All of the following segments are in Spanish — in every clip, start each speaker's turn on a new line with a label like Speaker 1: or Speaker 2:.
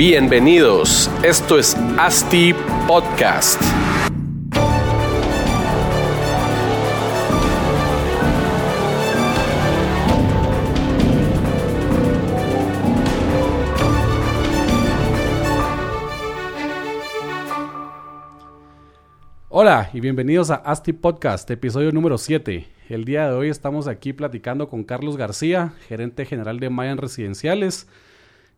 Speaker 1: Bienvenidos, esto es ASTI Podcast.
Speaker 2: Hola y bienvenidos a ASTI Podcast, episodio número 7. El día de hoy estamos aquí platicando con Carlos García, gerente general de Mayan Residenciales.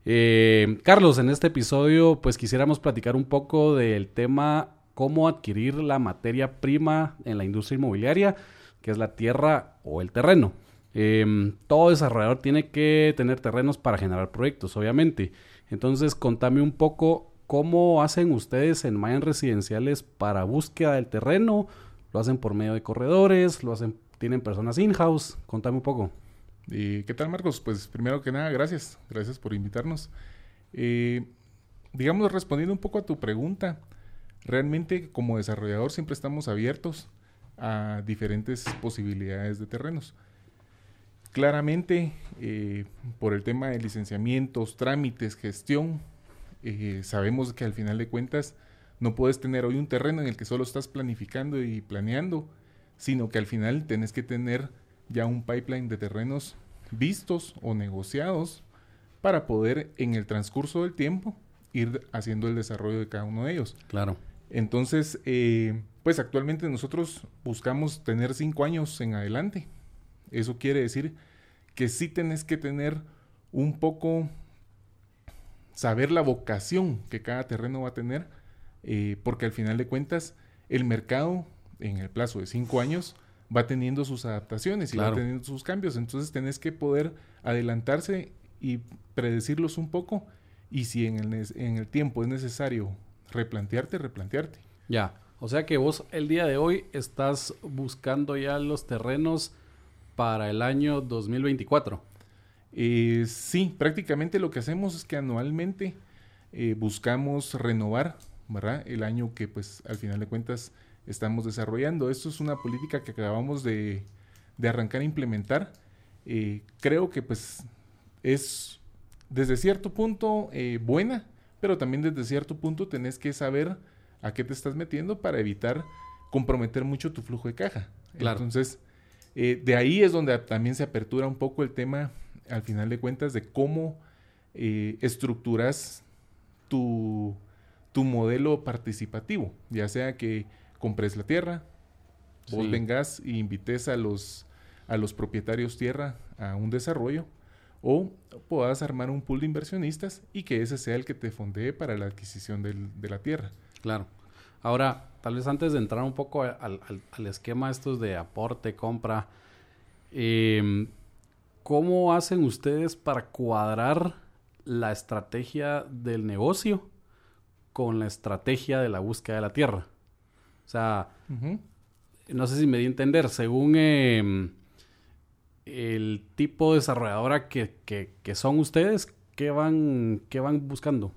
Speaker 2: Eh, Carlos, en este episodio pues quisiéramos platicar un poco del tema cómo adquirir la materia prima en la industria inmobiliaria, que es la tierra o el terreno. Eh, todo desarrollador tiene que tener terrenos para generar proyectos, obviamente. Entonces, contame un poco ¿Cómo hacen ustedes en Mayan Residenciales para búsqueda del terreno? ¿Lo hacen por medio de corredores? ¿Lo hacen, tienen personas in-house? Contame un poco.
Speaker 3: ¿Y qué tal, Marcos? Pues primero que nada, gracias. Gracias por invitarnos. Eh, digamos, respondiendo un poco a tu pregunta, realmente como desarrollador siempre estamos abiertos a diferentes posibilidades de terrenos. Claramente, eh, por el tema de licenciamientos, trámites, gestión, eh, sabemos que al final de cuentas no puedes tener hoy un terreno en el que solo estás planificando y planeando, sino que al final tenés que tener ya un pipeline de terrenos vistos o negociados para poder en el transcurso del tiempo ir haciendo el desarrollo de cada uno de ellos.
Speaker 2: Claro.
Speaker 3: Entonces, eh, pues actualmente nosotros buscamos tener cinco años en adelante. Eso quiere decir que sí tenés que tener un poco saber la vocación que cada terreno va a tener, eh, porque al final de cuentas el mercado en el plazo de cinco años va teniendo sus adaptaciones y va teniendo sus cambios, entonces tenés que poder adelantarse y predecirlos un poco y si en el, en el tiempo es necesario replantearte, replantearte.
Speaker 2: Ya, o sea que vos el día de hoy estás buscando ya los terrenos para el año 2024.
Speaker 3: Eh, sí, prácticamente lo que hacemos es que anualmente eh, buscamos renovar, ¿verdad? El año que pues al final de cuentas estamos desarrollando. Esto es una política que acabamos de, arrancar a implementar. Eh, creo que pues es desde cierto punto buena, pero también desde cierto punto tenés que saber a qué te estás metiendo para evitar comprometer mucho tu flujo de caja. Entonces, de ahí es donde también se apertura un poco el tema al final de cuentas, de cómo eh, estructuras tu, tu, modelo participativo, ya sea que compres la tierra, vos vengas e invites a los, a los propietarios tierra a un desarrollo, o puedas armar un pool de inversionistas y que ese sea el que te fondee para la adquisición de la tierra.
Speaker 2: Claro. Ahora, tal vez antes de entrar un poco al, al, esquema estos de aporte, compra, eh, ¿Cómo hacen ustedes para cuadrar la estrategia del negocio con la estrategia de la búsqueda de la tierra? O sea, no sé si me di a entender, según em, el tipo de desarrolladora que, que, son ustedes, ¿qué van, ¿qué van buscando?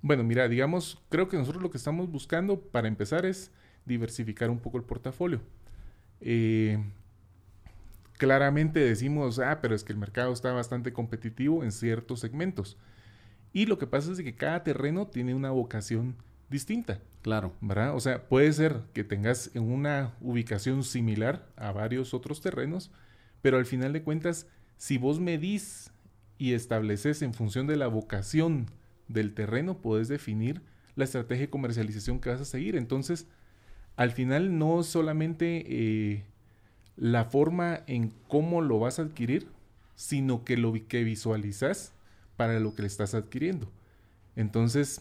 Speaker 3: Bueno, mira, digamos, creo que nosotros lo que estamos buscando para empezar es diversificar un poco el portafolio. Eh, claramente decimos, ah, pero es que el mercado está bastante competitivo en ciertos segmentos. Y lo que pasa es que cada terreno tiene una vocación distinta.
Speaker 2: Claro.
Speaker 3: ¿Verdad? O sea, puede ser que tengas en una ubicación similar a varios otros terrenos, pero al final de cuentas, si vos medís y estableces en función de la vocación del terreno, puedes definir la estrategia de comercialización que vas a seguir. Entonces, al final no solamente eh, la forma en cómo lo vas a adquirir, sino que lo que visualizas para lo que le estás adquiriendo. Entonces,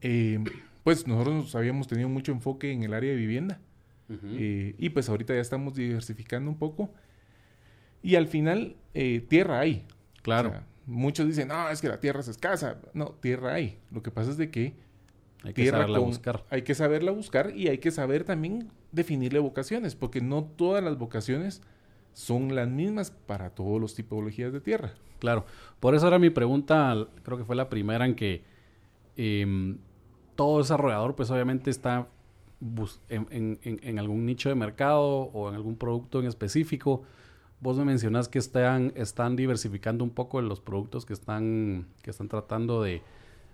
Speaker 3: eh, pues nosotros habíamos tenido mucho enfoque en el área de vivienda eh, y pues ahorita ya estamos diversificando un poco Y al final, eh, tierra hay.
Speaker 2: Claro.
Speaker 3: O sea, muchos dicen, no, es que la tierra es escasa. No, tierra hay. Lo que pasa es de que
Speaker 2: Hay que saberla
Speaker 3: con-
Speaker 2: buscar.
Speaker 3: Hay que saberla buscar y hay que saber también definirle vocaciones, porque no todas las vocaciones son las mismas para todos los tipologías de tierra.
Speaker 2: Claro. Por eso era mi pregunta, creo que fue la primera en que em, todo desarrollador pues obviamente está en algún nicho de mercado o en algún producto en específico. Vos me mencionas que están, están diversificando un poco los productos que están, que están tratando de,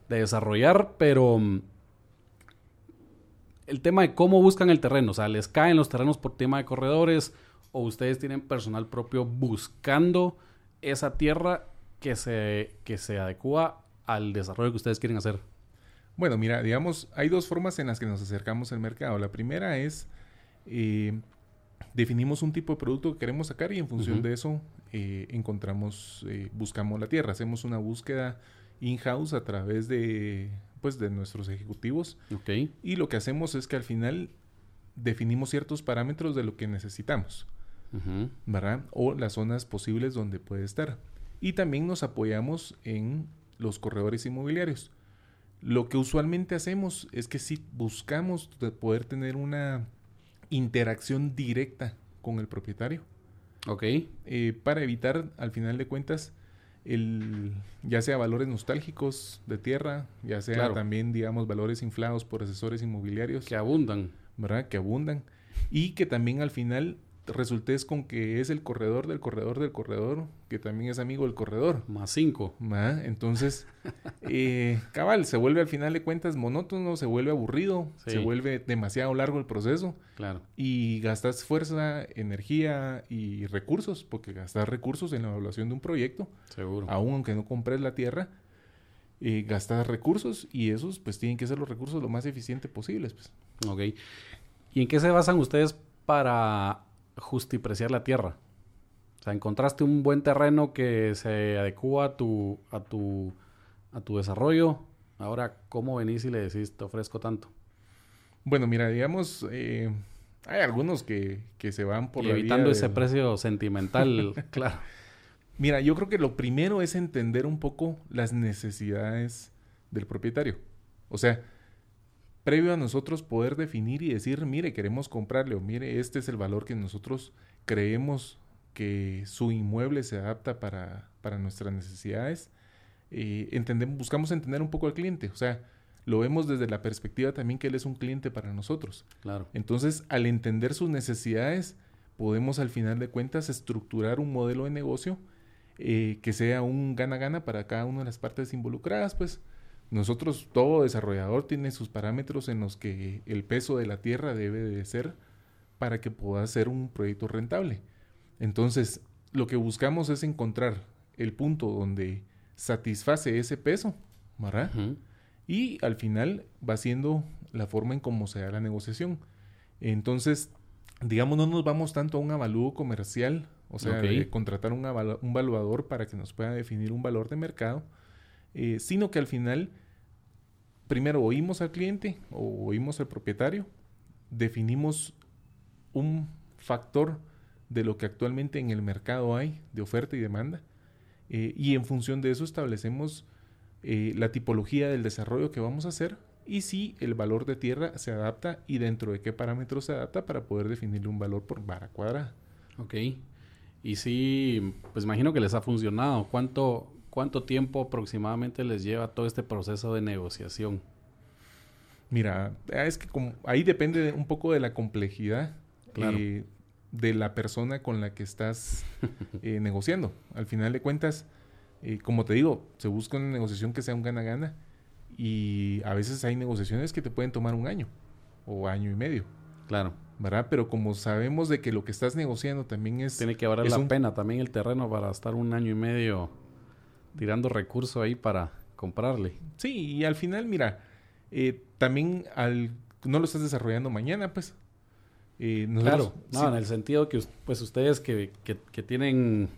Speaker 2: de desarrollar, pero mm, el tema de cómo buscan el terreno, o sea, les caen los terrenos por tema de corredores o ustedes tienen personal propio buscando esa tierra que se, que se adecua al desarrollo que ustedes quieren hacer.
Speaker 3: Bueno, mira, digamos, hay dos formas en las que nos acercamos al mercado. La primera es, eh, definimos un tipo de producto que queremos sacar y en función de eso eh, encontramos, eh, buscamos la tierra. Hacemos una búsqueda in-house a través de, pues, de nuestros ejecutivos
Speaker 2: Ok,
Speaker 3: y lo que hacemos es que al final definimos ciertos parámetros de lo que necesitamos. ¿verdad? O las zonas posibles donde puede estar. Y también nos apoyamos en los corredores inmobiliarios. Lo que usualmente hacemos es que si buscamos de poder tener una interacción directa con el propietario
Speaker 2: ok,
Speaker 3: eh, para evitar al final de cuentas el ya sea valores nostálgicos de tierra, ya sea
Speaker 2: Claro.
Speaker 3: también digamos valores inflados por asesores inmobiliarios
Speaker 2: que abundan.
Speaker 3: ¿verdad? Que abundan. Y que también al final resultes con que es el corredor del corredor del corredor, que también es amigo del corredor.
Speaker 2: Más cinco.
Speaker 3: Entonces, eh, cabal, se vuelve al final de cuentas monótono, se vuelve aburrido,
Speaker 2: Sí.
Speaker 3: se vuelve demasiado largo el proceso
Speaker 2: Claro.
Speaker 3: y gastas fuerza, energía y recursos, porque gastas recursos en la evaluación de un proyecto,
Speaker 2: Seguro.
Speaker 3: aun aunque no compres la tierra, eh, gastas recursos y esos pues tienen que ser los recursos lo más eficiente posibles. Pues.
Speaker 2: Ok. ¿Y en qué se basan ustedes para justipreciar la tierra? O sea, encontraste un buen terreno que se adecua a tu, a tu, a tu desarrollo. Ahora, ¿cómo venís y le decís, te ofrezco tanto?
Speaker 3: Bueno, mira, digamos, eh, hay algunos que, que se van por
Speaker 2: y
Speaker 3: la
Speaker 2: evitando
Speaker 3: vía
Speaker 2: ese precio sentimental, claro.
Speaker 3: Mira, yo creo que lo primero es entender un poco las necesidades del propietario. O sea, previo a nosotros poder definir y decir, mire, queremos comprarle o mire, este es el valor que nosotros creemos que su inmueble se adapta para, para nuestras necesidades, eh, entendemos, buscamos entender un poco al cliente. O sea, lo vemos desde la perspectiva también que él es un cliente para nosotros.
Speaker 2: Claro.
Speaker 3: Entonces, al entender sus necesidades, podemos al final de cuentas estructurar un modelo de negocio eh, que sea un gana-gana para cada una de las partes involucradas. Pues nosotros, todo desarrollador tiene sus parámetros en los que el peso de la tierra debe de ser para que pueda ser un proyecto rentable. Entonces, lo que buscamos es encontrar el punto donde satisface ese peso, ¿verdad? Y al final va siendo la forma en cómo se da la negociación. Entonces, digamos, no nos vamos tanto a un avalúo comercial, o sea, de contratar un, un valuador para que nos pueda definir un valor de mercado, eh, sino que al final, primero oímos al cliente o oímos al propietario, definimos un factor de lo que actualmente en el mercado hay de oferta y demanda, eh, y en función de eso establecemos eh, la tipología del desarrollo que vamos a hacer y si el valor de tierra se adapta y dentro de qué parámetros se adapta para poder definirle un valor por vara cuadrada.
Speaker 2: Ok. Y sí, pues imagino que les ha funcionado. ¿Cuánto, cuánto tiempo aproximadamente les lleva todo este proceso de negociación?
Speaker 3: Mira, ah, es que como- ahí depende de- un poco de la complejidad
Speaker 2: Claro.
Speaker 3: eh, de la persona con la que estás eh, negociando. Al final de cuentas, eh, como te digo, se busca una negociación que sea un gana-gana y a veces hay negociaciones que te pueden tomar un año o año y medio.
Speaker 2: Claro.
Speaker 3: ¿verdad? Pero como sabemos de que lo que estás negociando también es...
Speaker 2: Tiene que valer la
Speaker 3: un-
Speaker 2: pena también el terreno para estar un año y medio tirando recursos ahí para comprarle.
Speaker 3: Sí, y al final, mira, eh, también al, no lo estás desarrollando mañana, pues. Eh, nosotros-
Speaker 2: Claro, no,
Speaker 3: sí,
Speaker 2: en el sentido que pues ustedes que, que- que tienen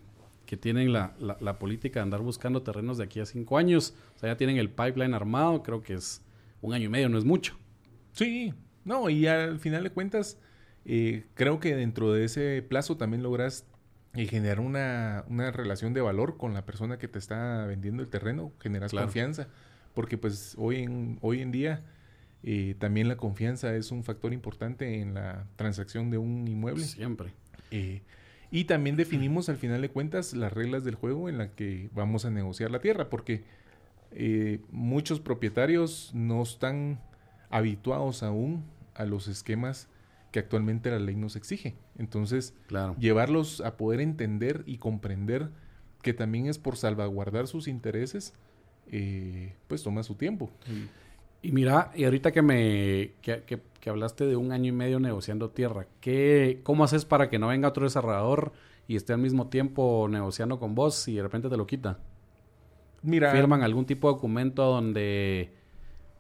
Speaker 2: que tienen la, la- la política de andar buscando terrenos de aquí a cinco años, o sea, ya tienen el pipeline armado, creo que es un año y medio, no es mucho.
Speaker 3: Sí, no, y al final de cuentas, eh, creo que dentro de ese plazo también logras y generar una, una, relación de valor con la persona que te está vendiendo el terreno, generas confianza, porque pues hoy en, hoy en día eh, también la confianza es un factor importante en la transacción de un inmueble.
Speaker 2: Siempre.
Speaker 3: Eh, y también definimos al final de cuentas las reglas del juego en la que vamos a negociar la tierra, porque eh, muchos propietarios no están habituados aún a los esquemas que actualmente la ley nos exige. Entonces, llevarlos a poder entender y comprender que también es por salvaguardar sus intereses, eh, pues toma su tiempo.
Speaker 2: Y, mira, y ahorita que me que, hablaste de un año y medio negociando tierra, ¿qué, ¿cómo haces para que no venga otro desarrollador y esté al mismo tiempo negociando con vos y de repente te lo quita? Mira, ¿Firman algún tipo de documento donde,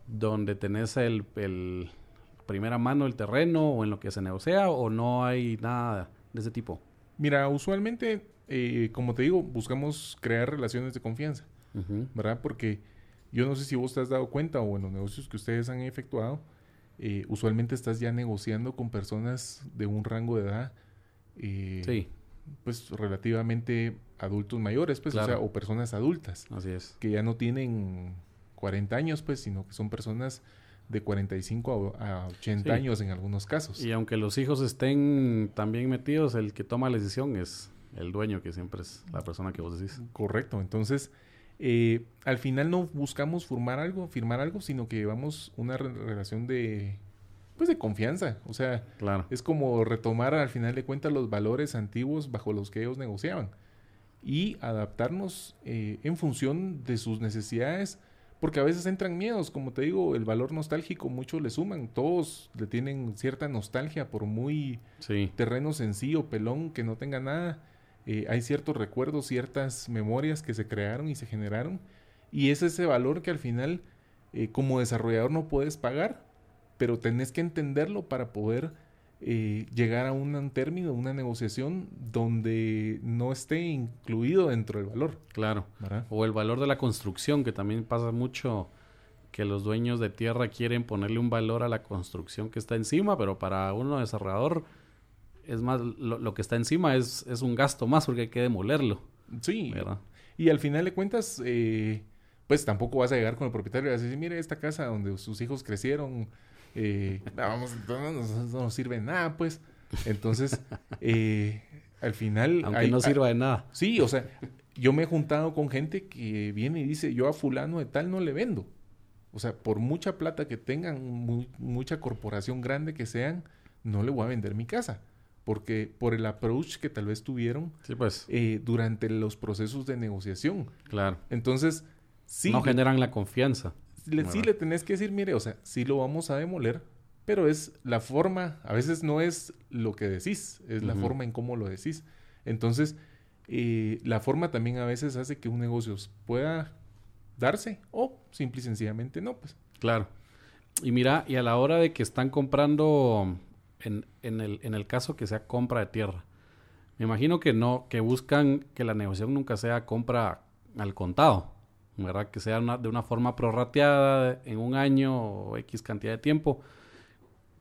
Speaker 2: donde tenés el primera mano el terreno o en lo que se negocia o no hay nada de ese tipo?
Speaker 3: Mira, usualmente, eh, como te digo, buscamos crear relaciones de confianza, ¿verdad? Porque yo no sé si vos te has dado cuenta o en los negocios que ustedes han efectuado, eh, usualmente estás ya negociando con personas de un rango de edad, eh, sí. pues relativamente adultos mayores, pues, o sea, o personas adultas.
Speaker 2: Así es.
Speaker 3: Que ya no tienen 40 años, pues, sino que son personas de 45 a, 80 años en algunos casos.
Speaker 2: Y aunque los hijos estén también metidos, el que toma la decisión es el dueño, que siempre es la persona que vos decís.
Speaker 3: Correcto. Entonces, eh, al final no buscamos firmar algo, firmar algo, sino que llevamos una relación de pues de confianza. O sea, claro. es como retomar al final de cuentas los valores antiguos bajo los que ellos negociaban y adaptarnos eh, en función de sus necesidades porque a veces entran miedos, como te digo, el valor nostálgico muchos le suman, todos le tienen cierta nostalgia por muy terreno sencillo, pelón, que no tenga nada. Eh, hay ciertos recuerdos, ciertas memorias que se crearon y se generaron. Y es ese valor que al final, eh, como desarrollador, no puedes pagar, pero tenés que entenderlo para poder eh, llegar a un, término, una negociación donde no esté incluido dentro del valor.
Speaker 2: Claro. O el valor de la construcción, que también pasa mucho que los dueños de tierra quieren ponerle un valor a la construcción que está encima, pero para uno desarrollador es más, lo, que está encima es, es, un gasto más porque hay que demolerlo.
Speaker 3: Sí. Y al final de cuentas, eh, pues tampoco vas a llegar con el propietario y vas a decir, mire, esta casa donde sus hijos crecieron, eh, vamos, no, nos sirve de nada, pues. Entonces, eh, al final...
Speaker 2: Aunque no sirva de nada.
Speaker 3: Sí, o sea, yo me he juntado con gente que viene y dice, yo a fulano de tal no le vendo. O sea, por mucha plata que tengan, mucha corporación grande que sean, no le voy a vender mi casa. Porque por el approach que tal vez tuvieron
Speaker 2: pues.
Speaker 3: eh, durante los procesos de negociación.
Speaker 2: Claro.
Speaker 3: Entonces, sí.
Speaker 2: No generan la confianza
Speaker 3: le, sí le tenés que decir, mire, o sea, sí lo vamos a demoler, pero es la forma, a veces no es lo que decís, es la forma en cómo lo decís. Entonces, eh, la forma también a veces hace que un negocio pueda darse o simple y sencillamente no, pues.
Speaker 2: Claro. Y mira, y a la hora de que están comprando, en, en, el, en el caso que sea compra de tierra, me imagino que no, que buscan que la negociación nunca sea compra al contado. ¿Verdad? Que sea de una forma prorrateada en un año o X cantidad de tiempo.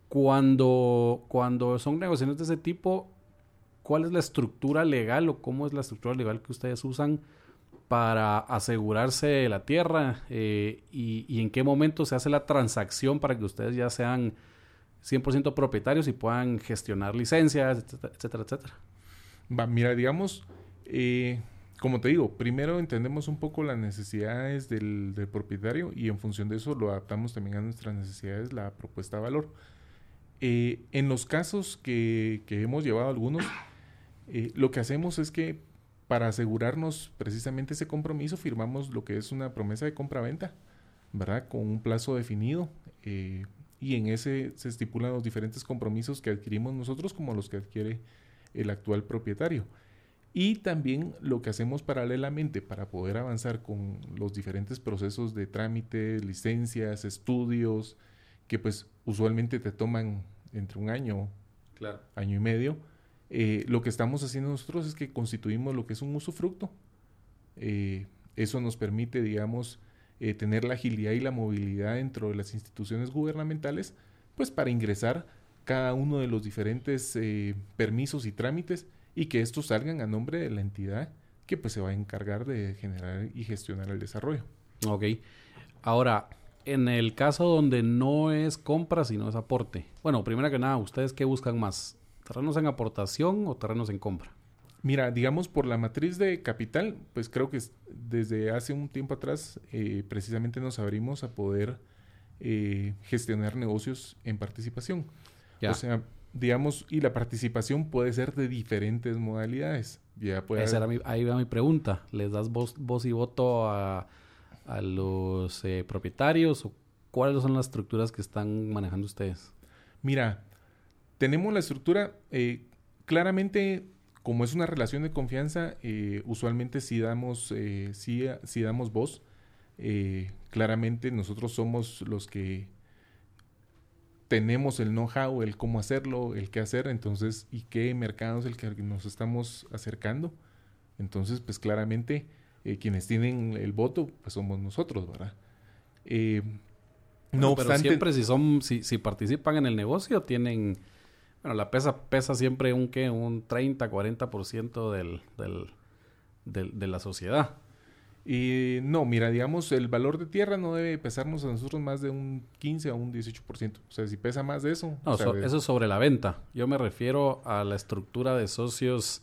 Speaker 2: Cuando, cuando son negociaciones de ese tipo, ¿cuál es la estructura legal o cómo es la estructura legal que ustedes usan para asegurarse la tierra eh, y, en qué momento se hace la transacción para que ustedes ya sean 100% propietarios y puedan gestionar licencias, etcétera, etcétera?
Speaker 3: Va, mira, digamos, eh, como te digo, primero entendemos un poco las necesidades del, propietario y en función de eso lo adaptamos también a nuestras necesidades, la propuesta de valor. Eh, en los casos que, hemos llevado algunos, eh, lo que hacemos es que para asegurarnos precisamente ese compromiso firmamos lo que es una promesa de compra-venta, ¿verdad? Con un plazo definido eh, y en ese se estipulan los diferentes compromisos que adquirimos nosotros como los que adquiere el actual propietario. Y también lo que hacemos paralelamente para poder avanzar con los diferentes procesos de trámite, licencias, estudios, que pues usualmente te toman entre un año,
Speaker 2: claro.
Speaker 3: año y medio, eh, lo que estamos haciendo nosotros es que constituimos lo que es un usufructo. Eh, eso nos permite, digamos, eh, tener la agilidad y la movilidad dentro de las instituciones gubernamentales, pues para ingresar cada uno de los diferentes permisos y trámites y que estos salgan a nombre de la entidad que pues se va a encargar de generar y gestionar el desarrollo.
Speaker 2: Ok. Ahora, en el caso donde no es compra, sino es aporte. Bueno, primero que nada, ¿ustedes qué buscan más? ¿Terrenos en aportación o terrenos en compra?
Speaker 3: Mira, digamos por la matriz de capital, pues creo que desde hace un tiempo atrás eh, precisamente nos abrimos a poder eh, gestionar negocios en participación. O sea, digamos, y la participación puede ser de diferentes modalidades.
Speaker 2: Ya puede ahí va mi pregunta. ¿Les das voz, voz y voto a, los eh, propietarios o cuáles son las estructuras que están manejando ustedes?
Speaker 3: Mira, tenemos la estructura claramente como es una relación de confianza, eh, usualmente si damos, eh, si, si, damos voz, eh, claramente nosotros somos los que tenemos el know-how, el cómo hacerlo, el qué hacer, entonces, y qué mercado es el que nos estamos acercando. Entonces, pues claramente quienes tienen el voto, pues somos nosotros, ¿verdad?
Speaker 2: no pero siempre si son, si, si participan en el negocio, tienen bueno, la pesa pesa siempre un ¿qué? un 30, 40% del, del, del, de la sociedad.
Speaker 3: Y no, mira, digamos, el valor de tierra no debe pesarnos a nosotros más de un 15 a un 18%. O sea, si pesa más de eso.
Speaker 2: No, eso es sobre la venta. Yo me refiero a la estructura de socios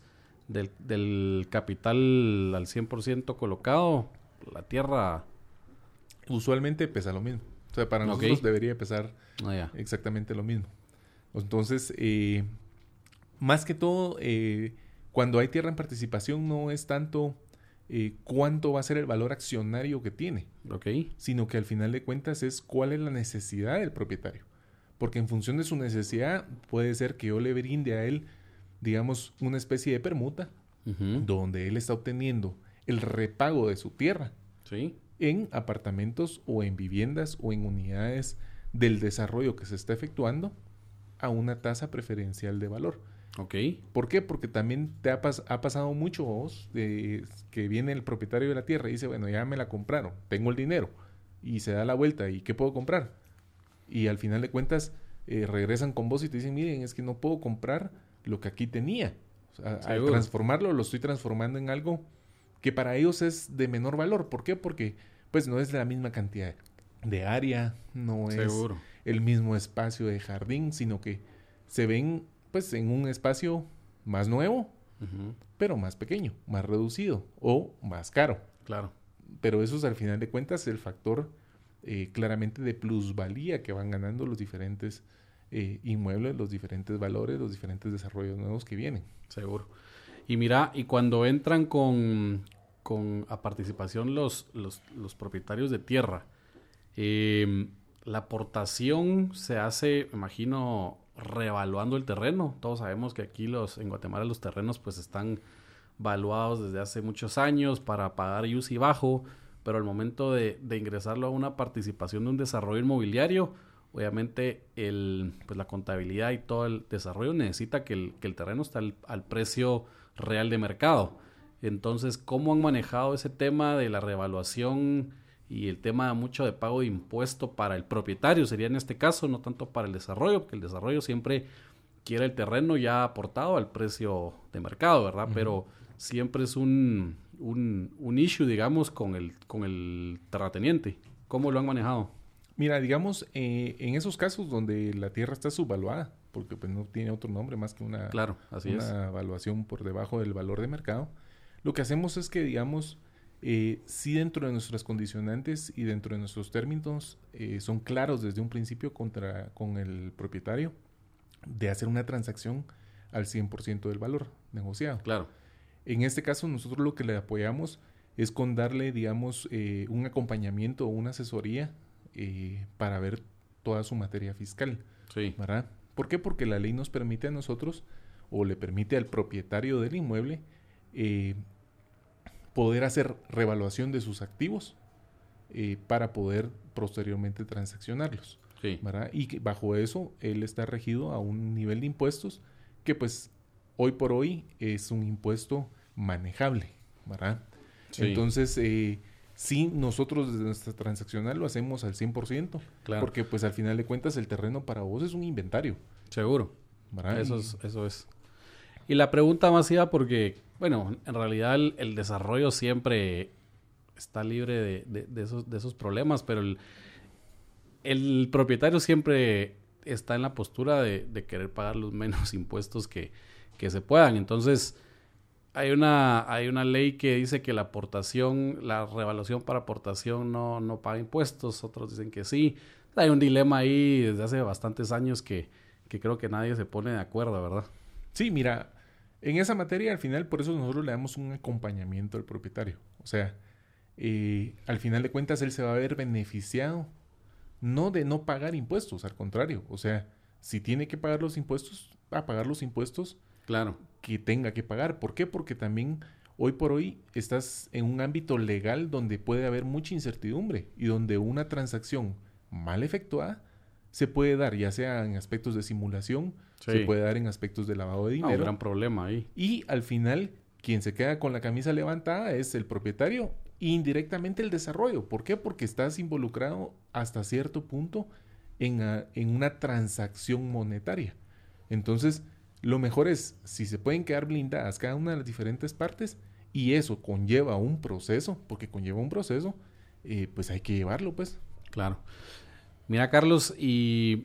Speaker 2: del, del capital al 100% colocado. La tierra.
Speaker 3: Usualmente pesa lo mismo. O sea, para nosotros debería pesar ah, exactamente lo mismo. Entonces, eh, más que todo, eh, cuando hay tierra en participación no es tanto eh, cuánto va a ser el valor accionario que tiene, sino que al final de cuentas es cuál es la necesidad del propietario. Porque en función de su necesidad puede ser que yo le brinde a él, digamos, una especie de permuta, donde él está obteniendo el repago de su tierra en apartamentos o en viviendas o en unidades del desarrollo que se está efectuando a una tasa preferencial de valor.
Speaker 2: Ok.
Speaker 3: ¿Por qué? Porque también te ha, ha pasado mucho vos de que viene el propietario de la tierra y dice, bueno, ya me la compraron, tengo el dinero y se da la vuelta y ¿qué puedo comprar? Y al final de cuentas eh, regresan con vos y te dicen, miren, es que no puedo comprar lo que aquí tenía. al transformarlo, lo estoy transformando en algo que para ellos es de menor valor. ¿Por qué? Porque pues no es de la misma cantidad de área, no es el mismo espacio de jardín, sino que se ven pues en un espacio más nuevo, pero más pequeño, más reducido o más caro.
Speaker 2: Claro.
Speaker 3: Pero eso es al final de cuentas el factor eh, claramente de plusvalía que van ganando los diferentes eh, inmuebles, los diferentes valores, los diferentes desarrollos nuevos que vienen.
Speaker 2: Seguro. Y mira, y cuando entran con, con a participación los, los, los propietarios de tierra, eh, la aportación se hace, me imagino, reevaluando el terreno. Todos sabemos que aquí los, en Guatemala los terrenos pues están valuados desde hace muchos años para pagar UCI bajo, pero al momento de, ingresarlo a una participación de un desarrollo inmobiliario, obviamente el, pues la contabilidad y todo el desarrollo necesita que el, que el terreno esté al, al, precio real de mercado. Entonces, ¿cómo han manejado ese tema de la reevaluación y el tema mucho de pago de impuesto para el propietario sería en este caso, no tanto para el desarrollo, porque el desarrollo siempre quiere el terreno ya aportado al precio de mercado, ¿verdad? Pero siempre es un, un, un, issue, digamos, con el, con el terrateniente. ¿Cómo lo han manejado?
Speaker 3: Mira, digamos, eh, en esos casos donde la tierra está subvaluada, porque pues no tiene otro nombre más que una,
Speaker 2: claro, así
Speaker 3: una evaluación por debajo del valor de mercado, lo que hacemos es que, digamos, eh, si dentro de nuestras condicionantes y dentro de nuestros términos eh, son claros desde un principio contra, con el propietario de hacer una transacción al 100% del valor negociado.
Speaker 2: Claro.
Speaker 3: En este caso, nosotros lo que le apoyamos es con darle, digamos, eh, un acompañamiento o una asesoría para ver toda su materia fiscal.
Speaker 2: Sí.
Speaker 3: ¿Verdad? ¿Por qué? Porque la ley nos permite a nosotros o le permite al propietario del inmueble poder hacer revaluación de sus activos eh, para poder posteriormente transaccionarlos. Y bajo eso él está regido a un nivel de impuestos que pues hoy por hoy es un impuesto manejable. ¿verdad? Entonces, eh, sí, nosotros desde nuestra transaccional lo hacemos al 100%, claro. porque pues al final de cuentas el terreno para vos es un inventario.
Speaker 2: Seguro. Eso es, eso es. Y la pregunta más iba porque, bueno, en realidad el, desarrollo siempre está libre de, esos, problemas, pero el, el propietario siempre está en la postura de, querer pagar los menos impuestos que, que, se puedan. Entonces, hay una, hay una ley que dice que la aportación, la revaluación para aportación no, no paga impuestos, otros dicen que sí. Hay un dilema ahí desde hace bastantes años que, que creo que nadie se pone de acuerdo, ¿verdad?
Speaker 3: Sí, mira, en esa materia al final por eso nosotros le damos un acompañamiento al propietario. O sea, eh, al final de cuentas él se va a ver beneficiado no de no pagar impuestos, al contrario, o sea, si tiene que pagar los impuestos, va a pagar los impuestos
Speaker 2: claro.
Speaker 3: que tenga que pagar. ¿Por qué? Porque también hoy por hoy estás en un ámbito legal donde puede haber mucha incertidumbre y donde una transacción mal efectuada se puede dar, ya sea en aspectos de simulación, se puede dar en aspectos de lavado de dinero.
Speaker 2: un gran problema ahí.
Speaker 3: Y al final, quien se queda con la camisa levantada es el propietario indirectamente el desarrollo. ¿Por qué? Porque estás involucrado hasta cierto punto en, una transacción monetaria. Entonces, lo mejor es, si se pueden quedar blindadas cada una de las diferentes partes, y eso conlleva un proceso, porque conlleva un proceso, eh, pues hay que llevarlo, pues.
Speaker 2: Claro. Mira, Carlos, y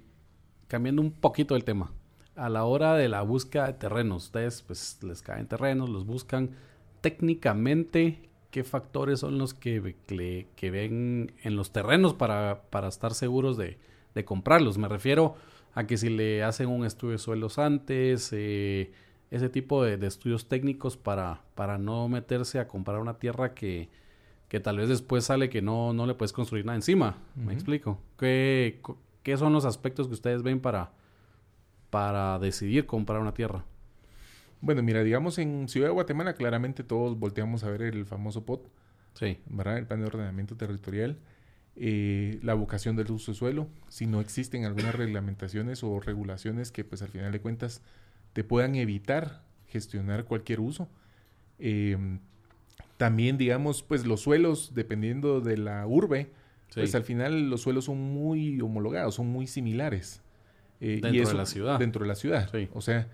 Speaker 2: cambiando un poquito el tema, a la hora de la búsqueda de terrenos, ustedes pues les caen terrenos, los buscan técnicamente, qué factores son los que, que, ven en los terrenos para, para estar seguros de, de, comprarlos. Me refiero a que si le hacen un estudio de suelos antes, eh, ese tipo de, de, estudios técnicos para, para no meterse a comprar una tierra que, que tal vez después sale que no, no le puedes construir nada encima. ¿Me explico? ¿Qué, ¿Qué son los aspectos que ustedes ven para, para decidir comprar una tierra?
Speaker 3: Bueno, mira, digamos en Ciudad de Guatemala claramente todos volteamos a ver el famoso POT.
Speaker 2: Sí.
Speaker 3: ¿Verdad? El plan de ordenamiento territorial. Eh, la vocación del uso de suelo. Si no existen algunas reglamentaciones o regulaciones que pues al final de cuentas te puedan evitar gestionar cualquier uso. Em, también digamos pues los suelos dependiendo de la urbe. Pues al final los suelos son muy homologados, son muy similares.
Speaker 2: Eh, dentro de la ciudad.
Speaker 3: Dentro de la ciudad. Sí. O sea,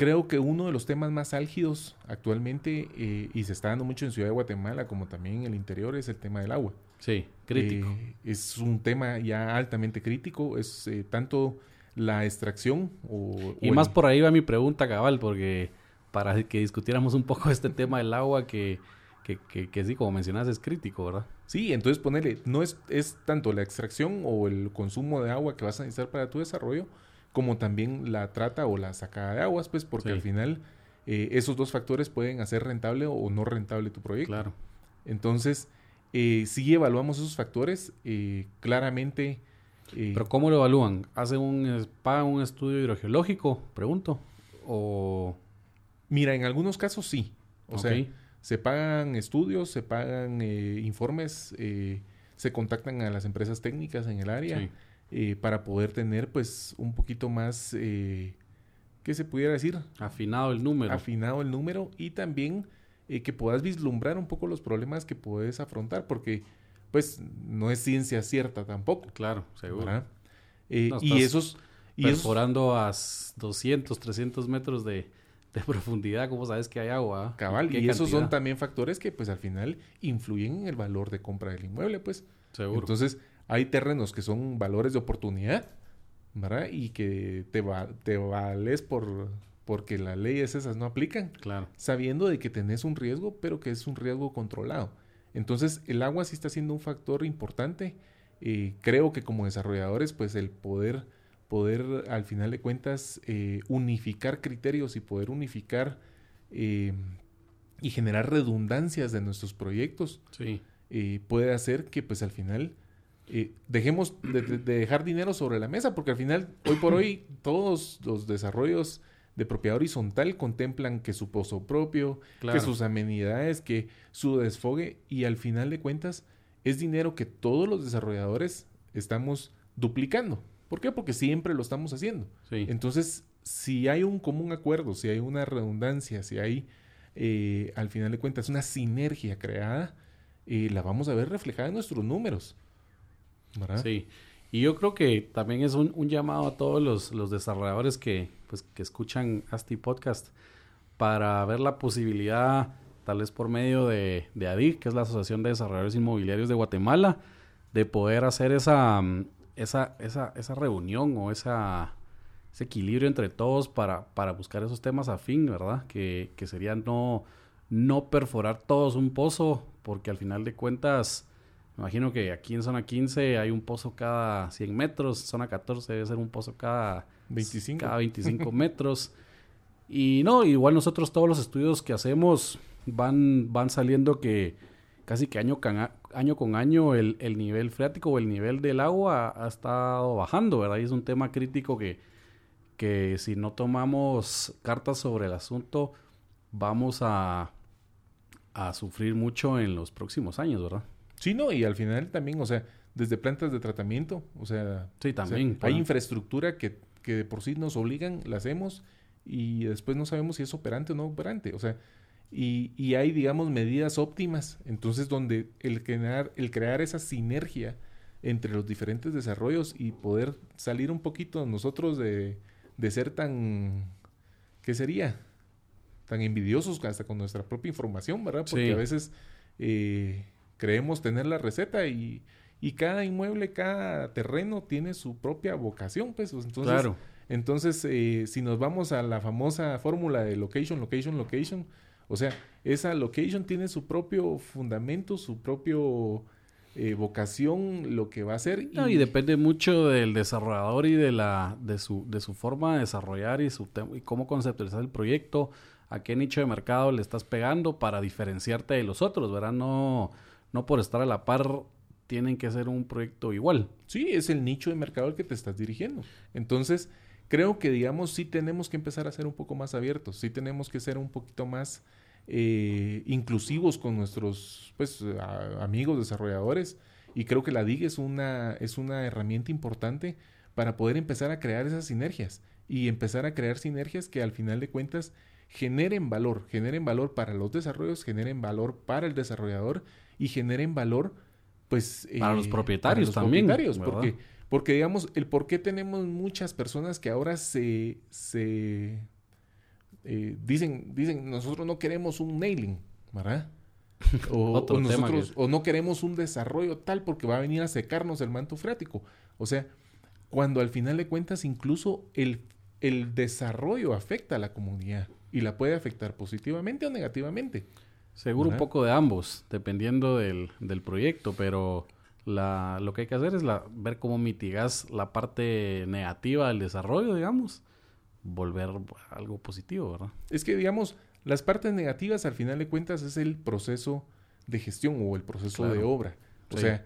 Speaker 3: Creo que uno de los temas más álgidos actualmente, eh, y se está dando mucho en Ciudad de Guatemala, como también en el interior, es el tema del agua.
Speaker 2: Sí, crítico.
Speaker 3: Eh, es un tema ya altamente crítico, es eh, tanto la extracción o...
Speaker 2: Y más por ahí va mi pregunta, cabal, porque para que discutiéramos un poco este tema del agua que, que, que, que, sí, como mencionas, es crítico, ¿verdad?
Speaker 3: Sí, entonces ponerle, no es, es tanto la extracción o el consumo de agua que vas a necesitar para tu desarrollo, como también la trata o la sacada de aguas, pues porque al final eh, esos dos factores pueden hacer rentable o no rentable tu proyecto.
Speaker 2: Claro.
Speaker 3: Entonces, eh, si evaluamos esos factores, eh, claramente...
Speaker 2: Eh, ¿Pero cómo lo evalúan? ¿Hacen un, pagan un estudio hidrogeológico? Pregunto. ¿O...?
Speaker 3: Mira, en algunos casos sí. O sea, se pagan estudios, se pagan informes, se contactan a las empresas técnicas en el área. Sí eh, para poder tener pues un poquito más, eh, ¿qué se pudiera decir?
Speaker 2: Afinado el número.
Speaker 3: Afinado el número y también eh, que puedas vislumbrar un poco los problemas que puedes afrontar, porque pues no es ciencia cierta tampoco.
Speaker 2: Claro, seguro.
Speaker 3: Eh, y esos...
Speaker 2: Y perforando a 200, 300 metros de, de profundidad, ¿cómo sabes que hay agua?
Speaker 3: Cabal, y esos son también factores que pues al final influyen en el valor de compra del inmueble, pues.
Speaker 2: Seguro.
Speaker 3: Entonces, hay terrenos que son valores de oportunidad, ¿verdad? Y que te, va, te vales por porque las leyes esas no aplican.
Speaker 2: Claro.
Speaker 3: Sabiendo de que tenés un riesgo, pero que es un riesgo controlado. Entonces, el agua sí está siendo un factor importante. Eh, creo que como desarrolladores, pues el poder, poder al final de cuentas, eh, unificar criterios y poder unificar eh, y generar redundancias de nuestros proyectos,
Speaker 2: sí.
Speaker 3: puede hacer que pues al final dejemos de, dejar dinero sobre la mesa, porque al final, hoy por hoy, todos los desarrollos de propiedad horizontal contemplan que su pozo propio, que sus amenidades, que su desfogue, y al final de cuentas, es dinero que todos los desarrolladores estamos duplicando. ¿Por qué? Porque siempre lo estamos haciendo. Entonces, si hay un común acuerdo, si hay una redundancia, si hay, eh, al final de cuentas, una sinergia creada, eh, la vamos a ver reflejada en nuestros números.
Speaker 2: Sí. Y yo creo que también es un, llamado a todos los, desarrolladores que, pues, que escuchan Asti Podcast para ver la posibilidad, tal vez por medio de, de ADIC, que es la Asociación de Desarrolladores Inmobiliarios de Guatemala, de poder hacer esa, esa, esa, esa reunión o esa, ese equilibrio entre todos para, para buscar esos temas afín, ¿verdad? Que, que sería no, no perforar todos un pozo, porque al final de cuentas, me imagino que aquí en zona 15 hay un pozo cada 100 metros, zona 14 debe ser un pozo cada
Speaker 3: 25,
Speaker 2: cada 25 metros. Y no, igual nosotros todos los estudios que hacemos van, van saliendo que casi que año, año con año el, el, nivel freático o el nivel del agua ha, estado bajando, ¿verdad? Y es un tema crítico que, que si no tomamos cartas sobre el asunto, vamos a, a sufrir mucho en los próximos años, ¿verdad?
Speaker 3: Sí, no, y al final también, o sea, desde plantas de tratamiento, o sea,
Speaker 2: sí, también,
Speaker 3: o sea, hay infraestructura que, que de por sí nos obligan, la hacemos y después no sabemos si es operante o no operante, o sea, y, y, hay, digamos, medidas óptimas. Entonces, donde el crear, el crear esa sinergia entre los diferentes desarrollos y poder salir un poquito nosotros de, de ser tan, ¿qué sería? Tan envidiosos hasta con nuestra propia información, ¿verdad? Porque
Speaker 2: Sí.
Speaker 3: a veces eh, creemos tener la receta y, y cada inmueble, cada terreno tiene su propia vocación, pues. Entonces,
Speaker 2: claro.
Speaker 3: entonces eh, si nos vamos a la famosa fórmula de location, location, location, o sea, esa location tiene su propio fundamento, su propio eh, vocación, lo que va a hacer.
Speaker 2: No, y depende mucho del desarrollador y de la de su de su forma de desarrollar y su y cómo conceptualizar el proyecto, a qué nicho de mercado le estás pegando para diferenciarte de los otros, ¿verdad? No no por estar a la par tienen que ser un proyecto igual.
Speaker 3: Sí, es el nicho de mercado al que te estás dirigiendo. Entonces, creo que, digamos, sí tenemos que empezar a ser un poco más abiertos, sí tenemos que ser un poquito más eh, inclusivos con nuestros pues, a- amigos desarrolladores. Y creo que la DIG es una, es una herramienta importante para poder empezar a crear esas sinergias y empezar a crear sinergias que al final de cuentas generen valor, generen valor para los desarrollos, generen valor para el desarrollador y generen valor pues
Speaker 2: Para los propietarios
Speaker 3: los
Speaker 2: también,
Speaker 3: porque porque digamos el por qué tenemos muchas personas que ahora se se eh, dicen dicen nosotros no queremos un nailing, ¿verdad? O, o
Speaker 2: tema
Speaker 3: nosotros
Speaker 2: que-
Speaker 3: o no queremos un desarrollo tal porque va a venir a secarnos el manto freático. O sea, cuando al final de cuentas incluso el, el desarrollo afecta a la comunidad y la puede afectar positivamente o negativamente.
Speaker 2: Seguro un poco de ambos, dependiendo del, del proyecto, pero la, lo que hay que hacer es la, ver cómo mitigas la parte negativa del desarrollo, digamos, volver algo positivo, ¿verdad?
Speaker 3: Es que, digamos, las partes negativas al final de cuentas es el proceso de gestión o el proceso de obra. O
Speaker 2: Sí.
Speaker 3: sea,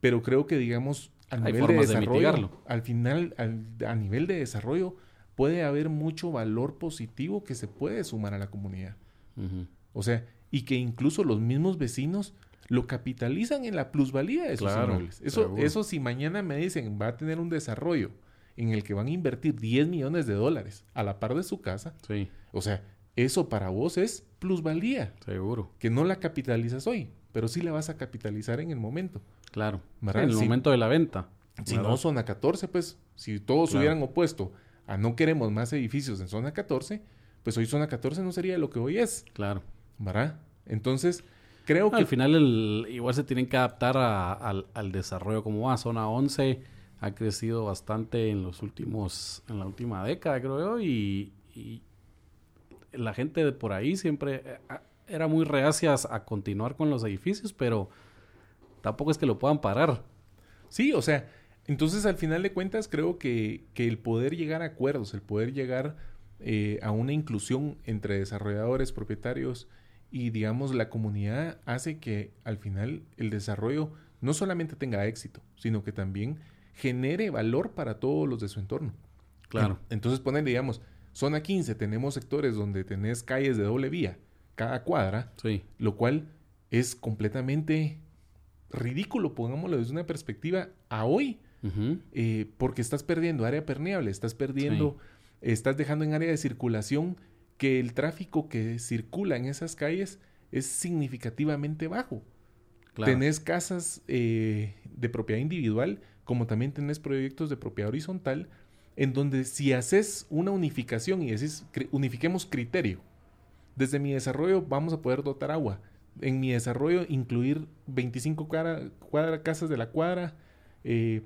Speaker 3: pero creo que, digamos, a nivel de desarrollo, al final, al- a nivel de desarrollo, puede haber mucho valor positivo que se puede sumar a la comunidad. O sea, y que incluso los mismos vecinos lo capitalizan en la plusvalía de sus
Speaker 2: Claro,
Speaker 3: inmuebles. Eso,
Speaker 2: seguro.
Speaker 3: eso si mañana me dicen va a tener un desarrollo en el que van a invertir 10 millones de dólares a la par de su casa,
Speaker 2: Sí,
Speaker 3: o sea, eso para vos es plusvalía,
Speaker 2: seguro,
Speaker 3: que no la capitalizas hoy, pero sí la vas a capitalizar en el momento.
Speaker 2: claro. En el momento de la venta.
Speaker 3: Si
Speaker 2: ¿verdad?
Speaker 3: no, zona 14, pues, si todos
Speaker 2: Claro.
Speaker 3: hubieran opuesto a no queremos más edificios en zona 14, pues hoy zona 14 no sería lo que hoy es,
Speaker 2: Claro.
Speaker 3: ¿verdad? Entonces, creo que
Speaker 2: Al final el, igual se tienen que adaptar a- al, al desarrollo como va. Zona 11 ha crecido bastante en los últimos, en la última década, creo yo, y, la gente de por ahí siempre eh, era muy reacia a continuar con los edificios, pero tampoco es que lo puedan parar.
Speaker 3: Sí, o sea, entonces al final de cuentas creo que, que el poder llegar a acuerdos, el poder llegar eh, a una inclusión entre desarrolladores, propietarios y digamos la comunidad hace que al final el desarrollo no solamente tenga éxito, sino que también genere valor para todos los de su entorno.
Speaker 2: Claro.
Speaker 3: En- Entonces ponen, digamos, zona 15 tenemos sectores donde tenés calles de doble vía cada cuadra,
Speaker 2: Sí,
Speaker 3: lo cual es completamente ridículo, pongámoslo desde una perspectiva a hoy, eh, porque estás perdiendo área permeable, estás perdiendo, estás dejando en área de circulación que el tráfico que circula en esas calles es significativamente bajo.
Speaker 2: claro.
Speaker 3: Tenés casas eh, de propiedad individual, como también tenés proyectos de propiedad horizontal, en donde si haces una unificación y decís, unifiquemos criterio, desde mi desarrollo vamos a poder dotar agua. En mi desarrollo incluir 25 cuadra, casas de la cuadra eh,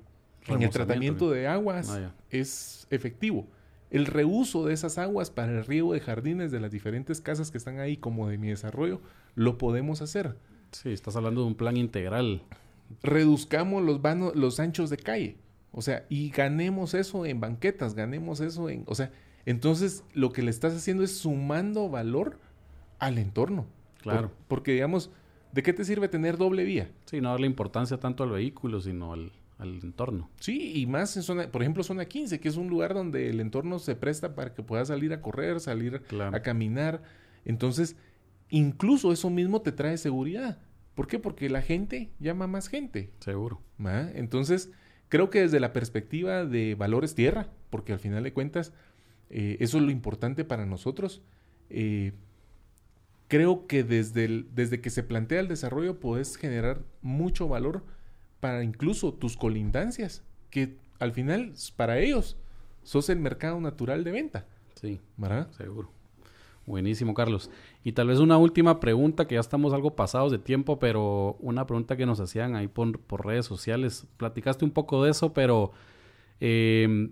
Speaker 3: en el tratamiento de aguas ah, es efectivo. El reuso de esas aguas para el riego de jardines de las diferentes casas que están ahí como de mi desarrollo, lo podemos hacer.
Speaker 2: Sí, estás hablando de un plan integral.
Speaker 3: Reduzcamos los, vanos, los anchos de calle. O sea, y ganemos eso en banquetas, ganemos eso en... O sea, entonces lo que le estás haciendo es sumando valor al entorno.
Speaker 2: Claro.
Speaker 3: porque, digamos, ¿de qué te sirve tener doble vía?
Speaker 2: Sí, no darle importancia tanto al vehículo, sino al, entorno.
Speaker 3: Sí, y más en zona, por ejemplo, zona 15, que es un lugar donde el entorno se presta para que puedas salir a correr, salir a caminar. Entonces, incluso eso mismo te trae seguridad. ¿Por qué? Porque la gente llama más gente.
Speaker 2: Seguro.
Speaker 3: Entonces, creo que desde la perspectiva de valores tierra, porque al final de cuentas, eh, eso es lo importante para nosotros. Eh, creo que desde, desde que se plantea el desarrollo puedes generar mucho valor para incluso tus colindancias, que al final para ellos sos el mercado natural de venta.
Speaker 2: Sí, ¿verdad? Seguro. Buenísimo, Carlos. Y tal vez una última pregunta, que ya estamos algo pasados de tiempo, pero una pregunta que nos hacían ahí por, redes sociales. Platicaste un poco de eso, pero eh,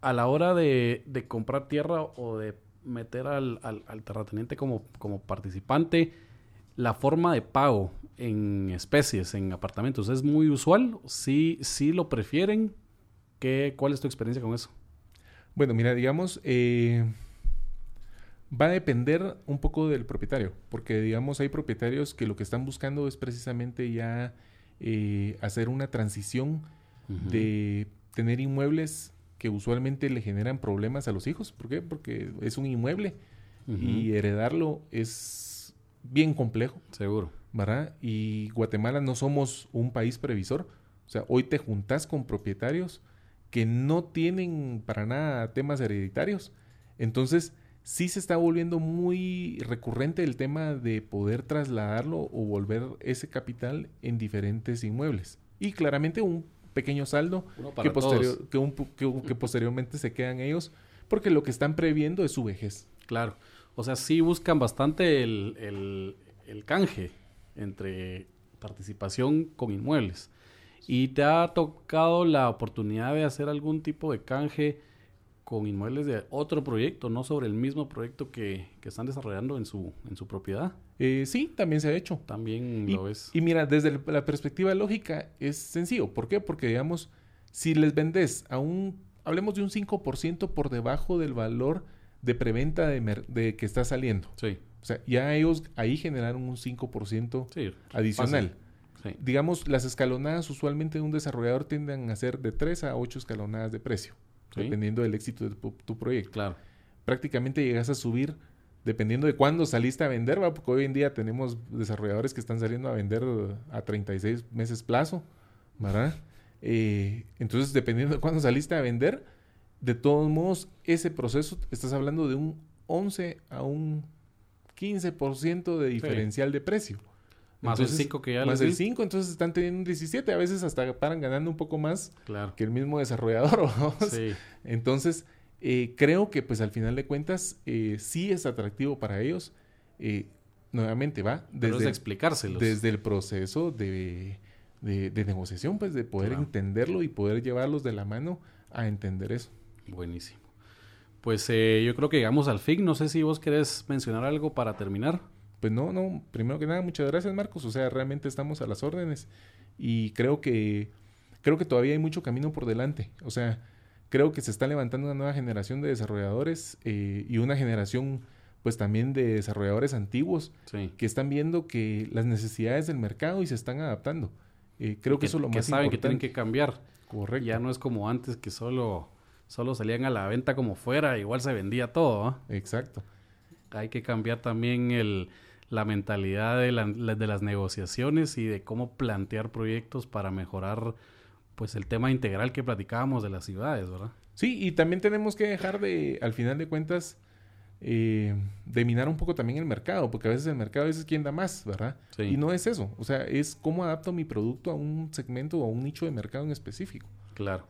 Speaker 2: a la hora de, comprar tierra o de meter al, terrateniente como, como participante, la forma de pago en especies, en apartamentos, ¿es muy usual? ¿Sí, sí lo prefieren? ¿Qué, ¿Cuál es tu experiencia con eso?
Speaker 3: Bueno, mira, digamos, eh, va a depender un poco del propietario, porque digamos, hay propietarios que lo que están buscando es precisamente ya eh, hacer una transición de tener inmuebles que usualmente le generan problemas a los hijos. ¿Por qué? Porque es un inmueble y heredarlo es bien complejo.
Speaker 2: Seguro.
Speaker 3: ¿Verdad? Y Guatemala no somos un país previsor. O sea, hoy te juntas con propietarios que no tienen para nada temas hereditarios. Entonces, sí se está volviendo muy recurrente el tema de poder trasladarlo o volver ese capital en diferentes inmuebles. Y claramente un pequeño saldo que, que, posteriormente se quedan ellos, porque lo que están previendo es su vejez.
Speaker 2: Claro. O sea, sí buscan bastante el, el, canje entre participación con inmuebles. ¿Y te ha tocado la oportunidad de hacer algún tipo de canje con inmuebles de otro proyecto, no sobre el mismo proyecto que, que están desarrollando en su, en su propiedad?
Speaker 3: Eh, sí, también se ha hecho.
Speaker 2: También
Speaker 3: y,
Speaker 2: lo es.
Speaker 3: Y mira, desde la perspectiva lógica es sencillo. ¿Por qué? Porque, digamos, si les vendes a un, hablemos de un 5% por debajo del valor de preventa de, de, que está saliendo.
Speaker 2: Sí.
Speaker 3: O sea, ya ellos ahí generaron un 5% adicional. Sí. Digamos, las escalonadas usualmente de un desarrollador tienden a ser de 3 a 8 escalonadas de precio, dependiendo del éxito de tu, tu proyecto.
Speaker 2: Claro.
Speaker 3: Prácticamente llegas a subir dependiendo de cuándo saliste a vender, ¿va? porque hoy en día tenemos desarrolladores que están saliendo a vender a 36 meses plazo, ¿verdad? Eh, entonces, dependiendo de cuándo saliste a vender, de todos modos, ese proceso, estás hablando de un 11 a un 15% de diferencial de precio.
Speaker 2: Más el 5 que ya
Speaker 3: Más el 5, entonces están teniendo un 17. A veces hasta paran ganando un poco más
Speaker 2: claro.
Speaker 3: que el mismo desarrollador. Sí. Entonces, eh, creo que pues al final de cuentas eh, sí es atractivo para ellos. Eh, nuevamente va
Speaker 2: desde, explicárselos.
Speaker 3: desde el proceso de, de, negociación, pues de poder entenderlo y poder llevarlos de la mano a entender eso.
Speaker 2: Buenísimo. Pues yo creo que llegamos al fin. No sé si vos querés mencionar algo para terminar.
Speaker 3: Pues no, no, primero que nada, muchas gracias Marcos. O sea, realmente estamos a las órdenes y creo que, creo que todavía hay mucho camino por delante. O sea, creo que se está levantando una nueva generación de desarrolladores eh, y una generación pues también de desarrolladores antiguos que están viendo que las necesidades del mercado y se están adaptando. Eh, creo que, eso es lo más
Speaker 2: saben que tienen que cambiar.
Speaker 3: Correcto.
Speaker 2: Ya no es como antes que solo, solo salían a la venta como fuera, igual se vendía todo.
Speaker 3: Exacto.
Speaker 2: Hay que cambiar también el, la mentalidad de, de las negociaciones y de cómo plantear proyectos para mejorar pues el tema integral que platicábamos de las ciudades, ¿verdad?
Speaker 3: Sí, y también tenemos que dejar de, al final de cuentas, eh, de minar un poco también el mercado, porque a veces el mercado es quien da más, ¿verdad? Sí. Y no es eso, o sea, es cómo adapto mi producto a un segmento o a un nicho de mercado en específico.
Speaker 2: Claro,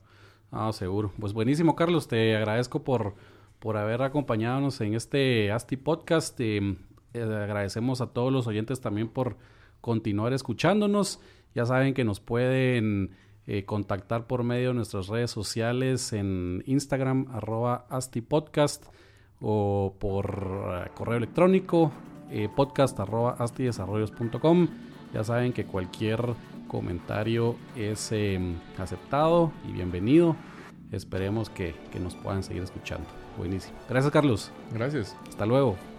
Speaker 2: ah, seguro. Pues buenísimo, Carlos, te agradezco por, por haber acompañado en este ASTI Podcast. Eh, Eh, agradecemos a todos los oyentes también por continuar escuchándonos. Ya saben que nos pueden eh, contactar por medio de nuestras redes sociales en Instagram, arroba astipodcast, o por eh, correo electrónico, podcast arroba astidesarrollos.com. Ya saben que cualquier comentario es em, aceptado y bienvenido. Esperemos que, que nos puedan seguir escuchando. Buenísimo. Gracias, Carlos.
Speaker 3: Gracias.
Speaker 2: Hasta luego.